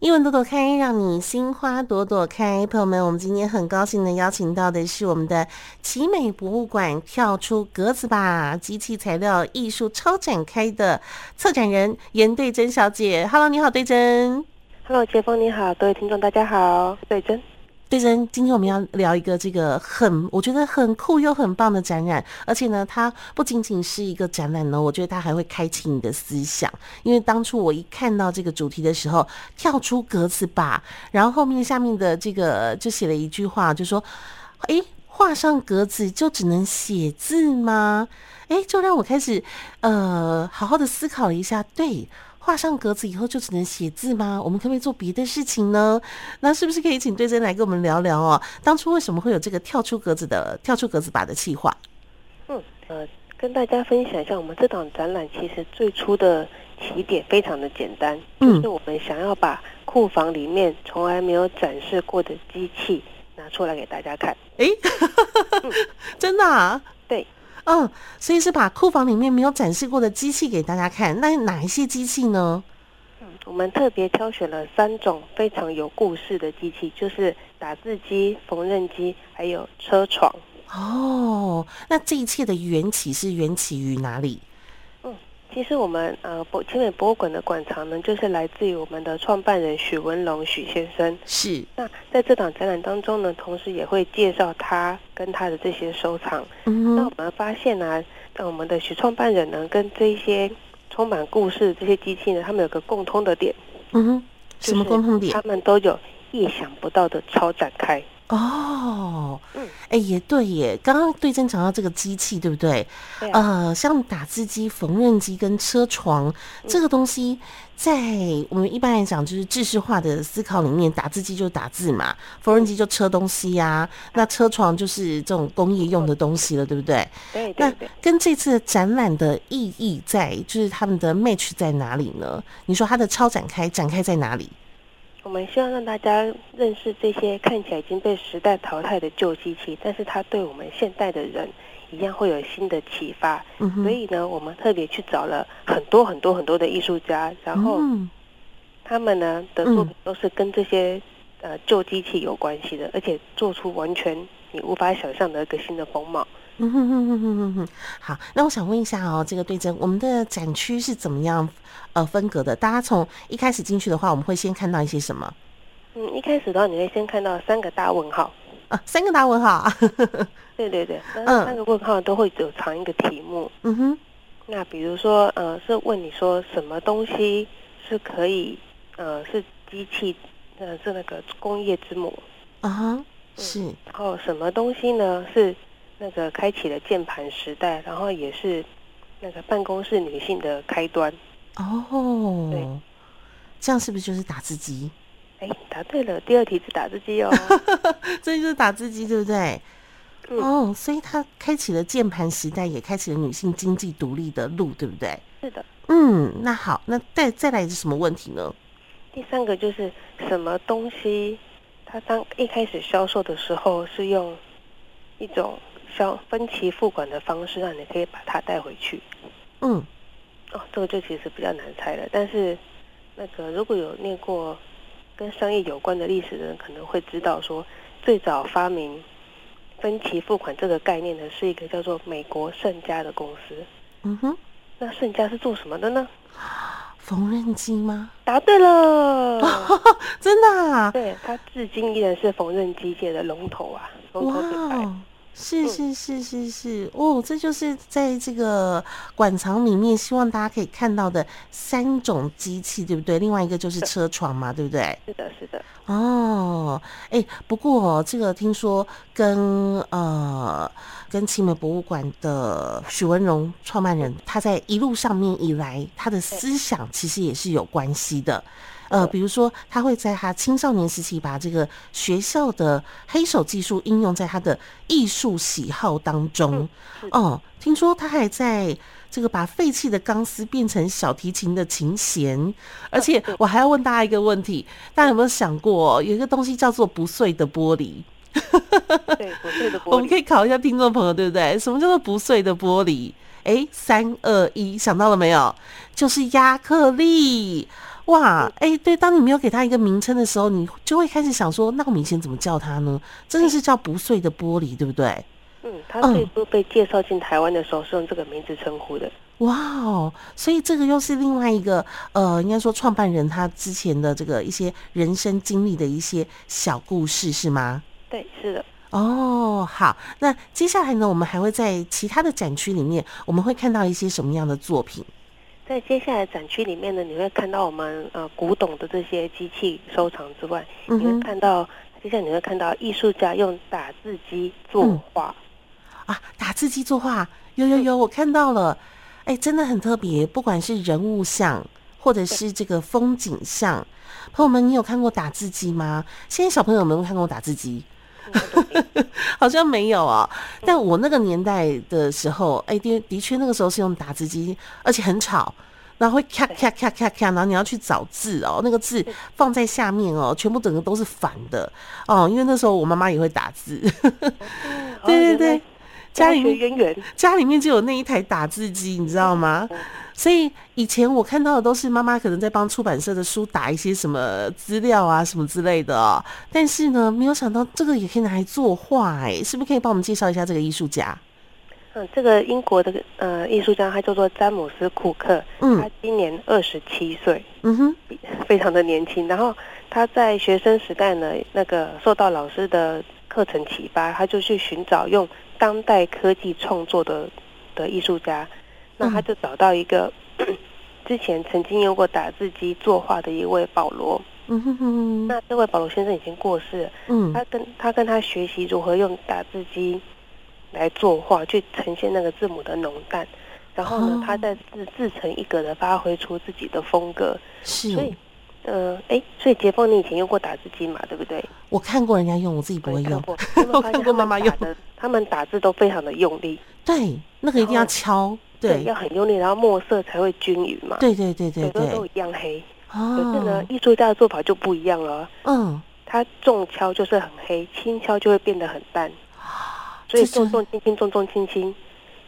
英文朵朵开，让你心花朵朵开。朋友们，我们今天很高兴的邀请到的是我们的奇美博物馆跳出格子吧机器材料艺术超展开的策展人严对真小姐。Hello，你好，对真。Hello，杰峰你好，各位听众大家好，对真。对真，今天我们要聊一个这个很，我觉得很酷又很棒的展览，而且呢，它不仅仅是一个展览呢，我觉得它还会开启你的思想。因为当初我一看到这个主题的时候，跳出格子吧，然后后面下面的这个就写了一句话，就说：“诶，画上格子就只能写字吗？”诶，就让我开始呃，好好的思考了一下，对。画上格子以后就只能写字吗？我们可不可以做别的事情呢？那是不是可以请对真来跟我们聊聊哦？当初为什么会有这个跳出格子的跳出格子吧的计划？嗯呃，跟大家分享一下，我们这档展览其实最初的起点非常的简单，嗯，就是我们想要把库房里面从来没有展示过的机器拿出来给大家看。哎，真的啊？对。嗯，所以是把库房里面没有展示过的机器给大家看。那哪一些机器呢？嗯，我们特别挑选了三种非常有故事的机器，就是打字机、缝纫机，还有车床。哦，那这一切的缘起是缘起于哪里？其实我们呃博清美博物馆的馆藏呢，就是来自于我们的创办人许文龙许先生。是。那在这档展览当中呢，同时也会介绍他跟他的这些收藏。嗯。那我们发现呢、啊，呃，我们的许创办人呢，跟这些充满故事的这些机器呢，他们有个共通的点。嗯哼。什么共通点？他们都有意想不到的超展开。哦，嗯，哎，也对耶。刚刚对正讲到这个机器，对不对？对啊。呃，像打字机、缝纫机跟车床这个东西，在我们一般来讲就是知识化的思考里面，打字机就是打字嘛，缝纫机就车东西呀，那车床就是这种工业用的东西了，对不对？对对。那跟这次的展览的意义在，就是他们的 match 在哪里呢？你说它的超展开展开在哪里？我们希望让大家认识这些看起来已经被时代淘汰的旧机器，但是它对我们现代的人一样会有新的启发。嗯。所以呢，我们特别去找了很多很多很多的艺术家，然后他们呢的作品都是跟这些呃旧机器有关系的，而且做出完全你无法想象的一个新的风貌。嗯哼哼哼哼哼哼，好，那我想问一下哦，这个对症，我们的展区是怎么样呃分隔的？大家从一开始进去的话，我们会先看到一些什么？嗯，一开始的话，你会先看到三个大问号啊，三个大问号。对对对，那三个问号都会有藏一个题目。嗯哼，那比如说呃，是问你说什么东西是可以呃是机器呃是那个工业之母啊哈，是，嗯，然后什么东西呢是？那个开启了键盘时代，然后也是那个办公室女性的开端。哦，对，这样是不是就是打字机？哎，答对了，第二题是打字机哦。这就是打字机，对不对？嗯、哦，所以它开启了键盘时代，也开启了女性经济独立的路，对不对？是的。嗯，那好，那再再来是什么问题呢？第三个就是什么东西，它当一开始销售的时候是用一种。像分期付款的方式，让你可以把它带回去。嗯，哦，这个就其实比较难猜了。但是，那个如果有念过跟商业有关的历史的人，可能会知道说，最早发明分期付款这个概念的是一个叫做美国盛家的公司。嗯哼，那盛家是做什么的呢？缝纫机吗？答对了，真的啊？对，它至今依然是缝纫机界的龙头啊，龙头品牌。是是是是是哦，这就是在这个馆藏里面，希望大家可以看到的三种机器，对不对？另外一个就是车床嘛，对不对？是的，是的。哦，哎，不过这个听说跟呃跟奇美博物馆的许文荣创办人，他在一路上面以来，他的思想其实也是有关系的。呃，比如说，他会在他青少年时期把这个学校的黑手技术应用在他的艺术喜好当中。哦，听说他还在这个把废弃的钢丝变成小提琴的琴弦。而且，我还要问大家一个问题：大家有没有想过，有一个东西叫做不碎的玻璃？对，不碎的玻璃。我们可以考一下听众朋友，对不对？什么叫做不碎的玻璃？哎，三二一，想到了没有？就是亚克力。哇，哎、欸，对，当你没有给它一个名称的时候，你就会开始想说，那我们以前怎么叫它呢？真的是叫不碎的玻璃，对不对？嗯，它最初被介绍进台湾的时候是用这个名字称呼的。哇哦，所以这个又是另外一个呃，应该说创办人他之前的这个一些人生经历的一些小故事，是吗？对，是的。哦，好，那接下来呢，我们还会在其他的展区里面，我们会看到一些什么样的作品？在接下来展区里面呢，你会看到我们呃古董的这些机器收藏之外，嗯、你会看到接下来你会看到艺术家用打字机作画、嗯、啊，打字机作画，有有有，我看到了，哎、欸，真的很特别，不管是人物像或者是这个风景像，朋友们，你有看过打字机吗？现在小朋友有没有看过打字机？好像没有啊，但我那个年代的时候，哎、欸，的的确那个时候是用打字机，而且很吵，然后会咔咔咔咔咔，然后你要去找字哦，那个字放在下面哦，全部整个都是反的。哦，因为那时候我妈妈也会打字，对对对，家里面家里面就有那一台打字机，你知道吗？所以以前我看到的都是妈妈可能在帮出版社的书打一些什么资料啊什么之类的哦，但是呢，没有想到这个也可以拿来作画哎，是不是可以帮我们介绍一下这个艺术家？嗯，这个英国的呃艺术家他叫做詹姆斯库克，嗯，他今年二十七岁，嗯哼，非常的年轻。然后他在学生时代呢，那个受到老师的课程启发，他就去寻找用当代科技创作的的艺术家。那他就找到一个之前曾经用过打字机作画的一位保罗。嗯哼哼。那这位保罗先生已经过世了。嗯。他跟他跟他学习如何用打字机来作画，去呈现那个字母的浓淡。然后呢，他再自自成一格的发挥出自己的风格。是。所以，呃，哎，所以杰峰，你以前用过打字机嘛？对不对？我看过人家用，我自己不会用。我看过妈妈用的，他们打字都非常的用力。对，那个一定要敲。对，要很用力，然后墨色才会均匀嘛。对对对对对，都都一样黑。哦。可是呢，艺术家的做法就不一样了。嗯。他重敲就是很黑，轻敲就会变得很淡。所以重重轻轻，重重轻轻，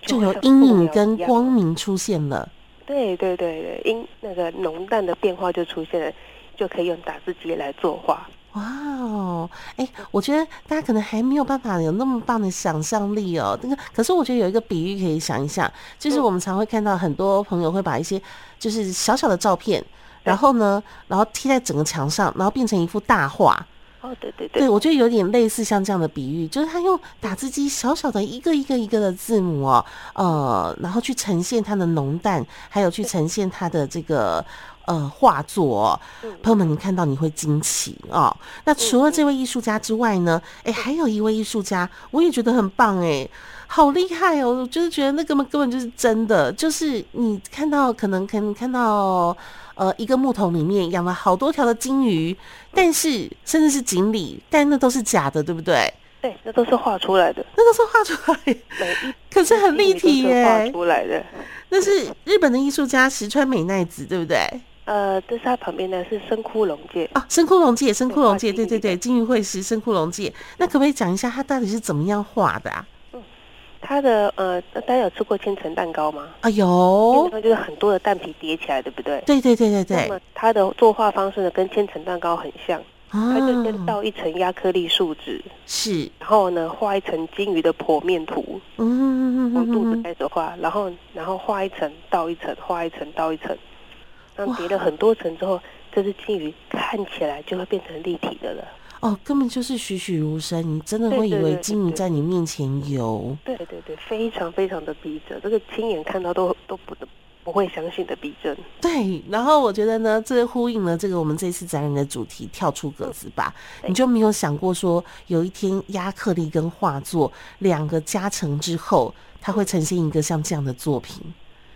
就有阴影跟光明出现了。对对对对，阴那个浓淡的变化就出现了，就可以用打字机来作画。哇哦，哎、欸，我觉得大家可能还没有办法有那么棒的想象力哦。那个，可是我觉得有一个比喻可以想一想，就是我们常会看到很多朋友会把一些就是小小的照片，然后呢，然后贴在整个墙上，然后变成一幅大画。哦，对对对，对我觉得有点类似像这样的比喻，就是他用打字机小小的一个一个一个的字母哦，呃，然后去呈现它的浓淡，还有去呈现它的这个。呃，画作，朋友们，你看到你会惊奇哦。那除了这位艺术家之外呢？哎，还有一位艺术家，我也觉得很棒哎，好厉害哦！我就是觉得那根本根本就是真的，就是你看到可能可能看到呃一个木桶里面养了好多条的金鱼，但是甚至是锦鲤，但那都是假的，对不对？对，那都是画出来的，那都是画出来的，可是很立体耶，画出来的。那是日本的艺术家石川美奈子，对不对？呃，这是他旁边的是深窟龙界啊，深窟龙界，深窟龙界，对对对，金鱼会师深窟龙界。那可不可以讲一下它到底是怎么样画的啊？嗯，他的呃，大家有吃过千层蛋糕吗？啊有，就是很多的蛋皮叠起来，对不对？对对对对对。那么他的作画方式呢，跟千层蛋糕很像，它就先倒一层压克力树脂，是，然后呢画一层金鱼的剖面图，嗯，从肚子开始画，然后然后画一层倒一层，画一层倒一层。当叠了很多层之后，这只金鱼看起来就会变成立体的了。哦，根本就是栩栩如生，你真的会以为金鱼在你面前游。对对对，非常非常的逼真，这个亲眼看到都都不不会相信的逼真。对，然后我觉得呢，这呼应了这个我们这次展览的主题“跳出格子吧”。你就没有想过说，有一天压克力跟画作两个加成之后，它会呈现一个像这样的作品，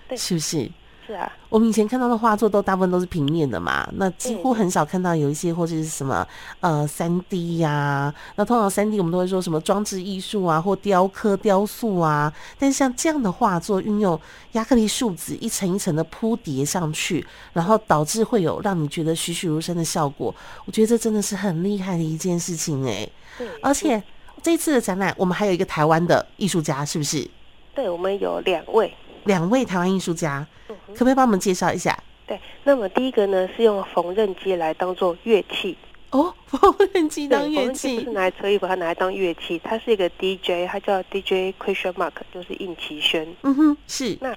对，是不是？是啊，我们以前看到的画作都大部分都是平面的嘛，那几乎很少看到有一些或者是什么呃三 D 呀，那通常三 D 我们都会说什么装置艺术啊，或雕刻、雕塑啊，但是像这样的画作，运用亚克力树脂一层一层的铺叠上去，然后导致会有让你觉得栩栩如生的效果，我觉得这真的是很厉害的一件事情哎。对，而且这次的展览，我们还有一个台湾的艺术家，是不是？对，我们有两位。两位台湾艺术家，可不可以帮我们介绍一下？对，那么第一个呢是用缝纫机来当做乐器。哦，缝纫机当乐器，不是拿来车衣服，它拿来当乐器。它是一个 DJ，它叫 DJ Question Mark，就是应奇轩。嗯哼，是。那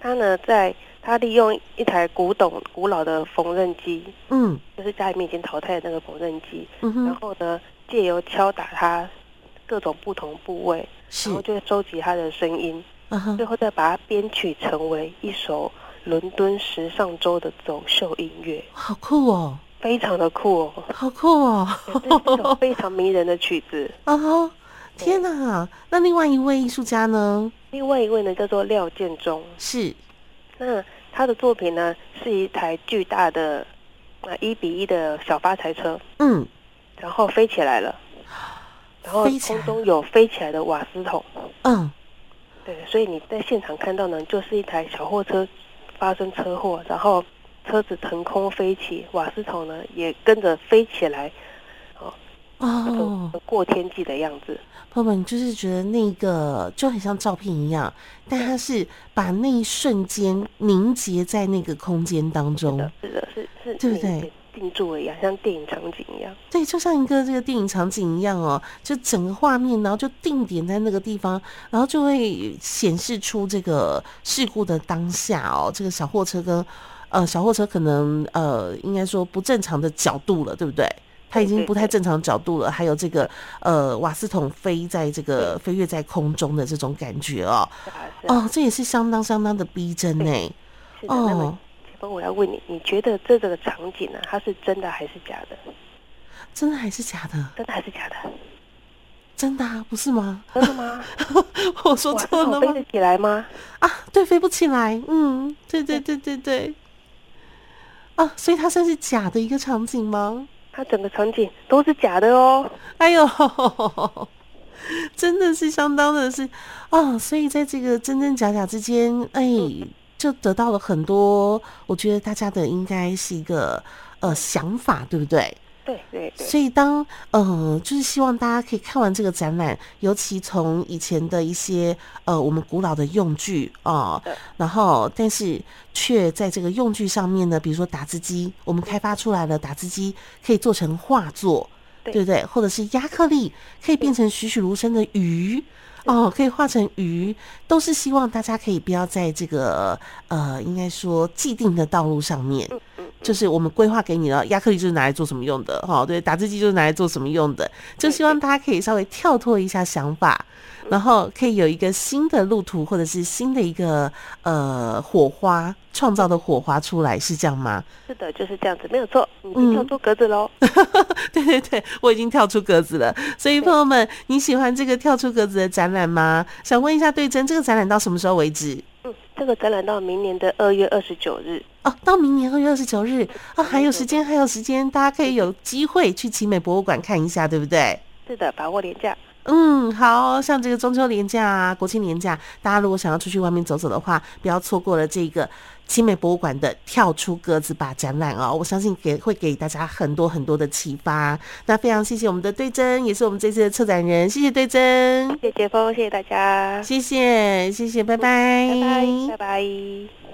他呢，在他利用一台古董、古老的缝纫机，嗯，就是家里面已经淘汰的那个缝纫机，嗯哼，然后呢，借由敲打它各种不同部位，是，然后就会收集它的声音，最后再把它编曲成为一首伦敦时尚周的走秀音乐。好酷哦！非常的酷哦，好酷哦！一首非常迷人的曲子！天哪！那另外一位艺术家呢？另外一位呢叫做廖建中，是。那他的作品呢是一台巨大的啊一比一的小发财车，嗯，然后飞起来了，然后空中有飞起来的瓦斯桶，嗯，对，所以你在现场看到呢，就是一台小货车发生车祸，然后。车子腾空飞起，瓦斯桶呢也跟着飞起来，哦哦，过天际的样子。朋友们就是觉得那个就很像照片一样，但它是把那一瞬间凝结在那个空间当中。是的，是的，是是，对不对？定住了一样，像电影场景一样。对，就像一个这个电影场景一样哦，就整个画面，然后就定点在那个地方，然后就会显示出这个事故的当下哦，这个小货车跟。呃，小货车可能呃，应该说不正常的角度了，对不对？它已经不太正常角度了。还有这个呃，瓦斯桶飞在这个飞跃在空中的这种感觉哦，哦，这也是相当相当的逼真呢。哦，我要问你，你觉得这个场景呢，它是真的还是假的？真的还是假的？真的还是假的？真的啊，不是吗？真的吗？我说错了吗？飞得起来吗？啊，对，飞不起来。嗯，对对对对对。啊，所以它算是假的一个场景吗？它整个场景都是假的哦。哎呦，真的是相当的是啊，所以在这个真真假假之间，哎，就得到了很多。我觉得大家的应该是一个呃想法，对不对？对对对，所以当呃，就是希望大家可以看完这个展览，尤其从以前的一些呃我们古老的用具啊，呃、然后但是却在这个用具上面呢，比如说打字机，我们开发出来了打字机可以做成画作，对，对不对？或者是压克力可以变成栩栩如生的鱼。哦，可以画成鱼，都是希望大家可以不要在这个呃，应该说既定的道路上面，就是我们规划给你了，亚克力就是拿来做什么用的，哈，对，打字机就是拿来做什么用的，就希望大家可以稍微跳脱一下想法，然后可以有一个新的路途，或者是新的一个呃火花。创造的火花出来是这样吗？是的，就是这样子，没有错。你已经跳出格子喽？嗯、对对对，我已经跳出格子了。所以朋友们，你喜欢这个跳出格子的展览吗？想问一下对真，这个展览到什么时候为止？嗯，这个展览到明年的二月二十九日。哦，到明年二月二十九日啊，还有时间，还有时间，大家可以有机会去奇美博物馆看一下，对不对？是的，把握廉价。嗯，好像这个中秋连假啊，国庆连假，大家如果想要出去外面走走的话，不要错过了这个奇美博物馆的跳出格子吧展览哦。我相信给会给大家很多很多的启发。那非常谢谢我们的对真，也是我们这次的策展人，谢谢对真，谢谢杰峰，谢谢大家，谢谢谢谢，拜拜，拜拜拜拜。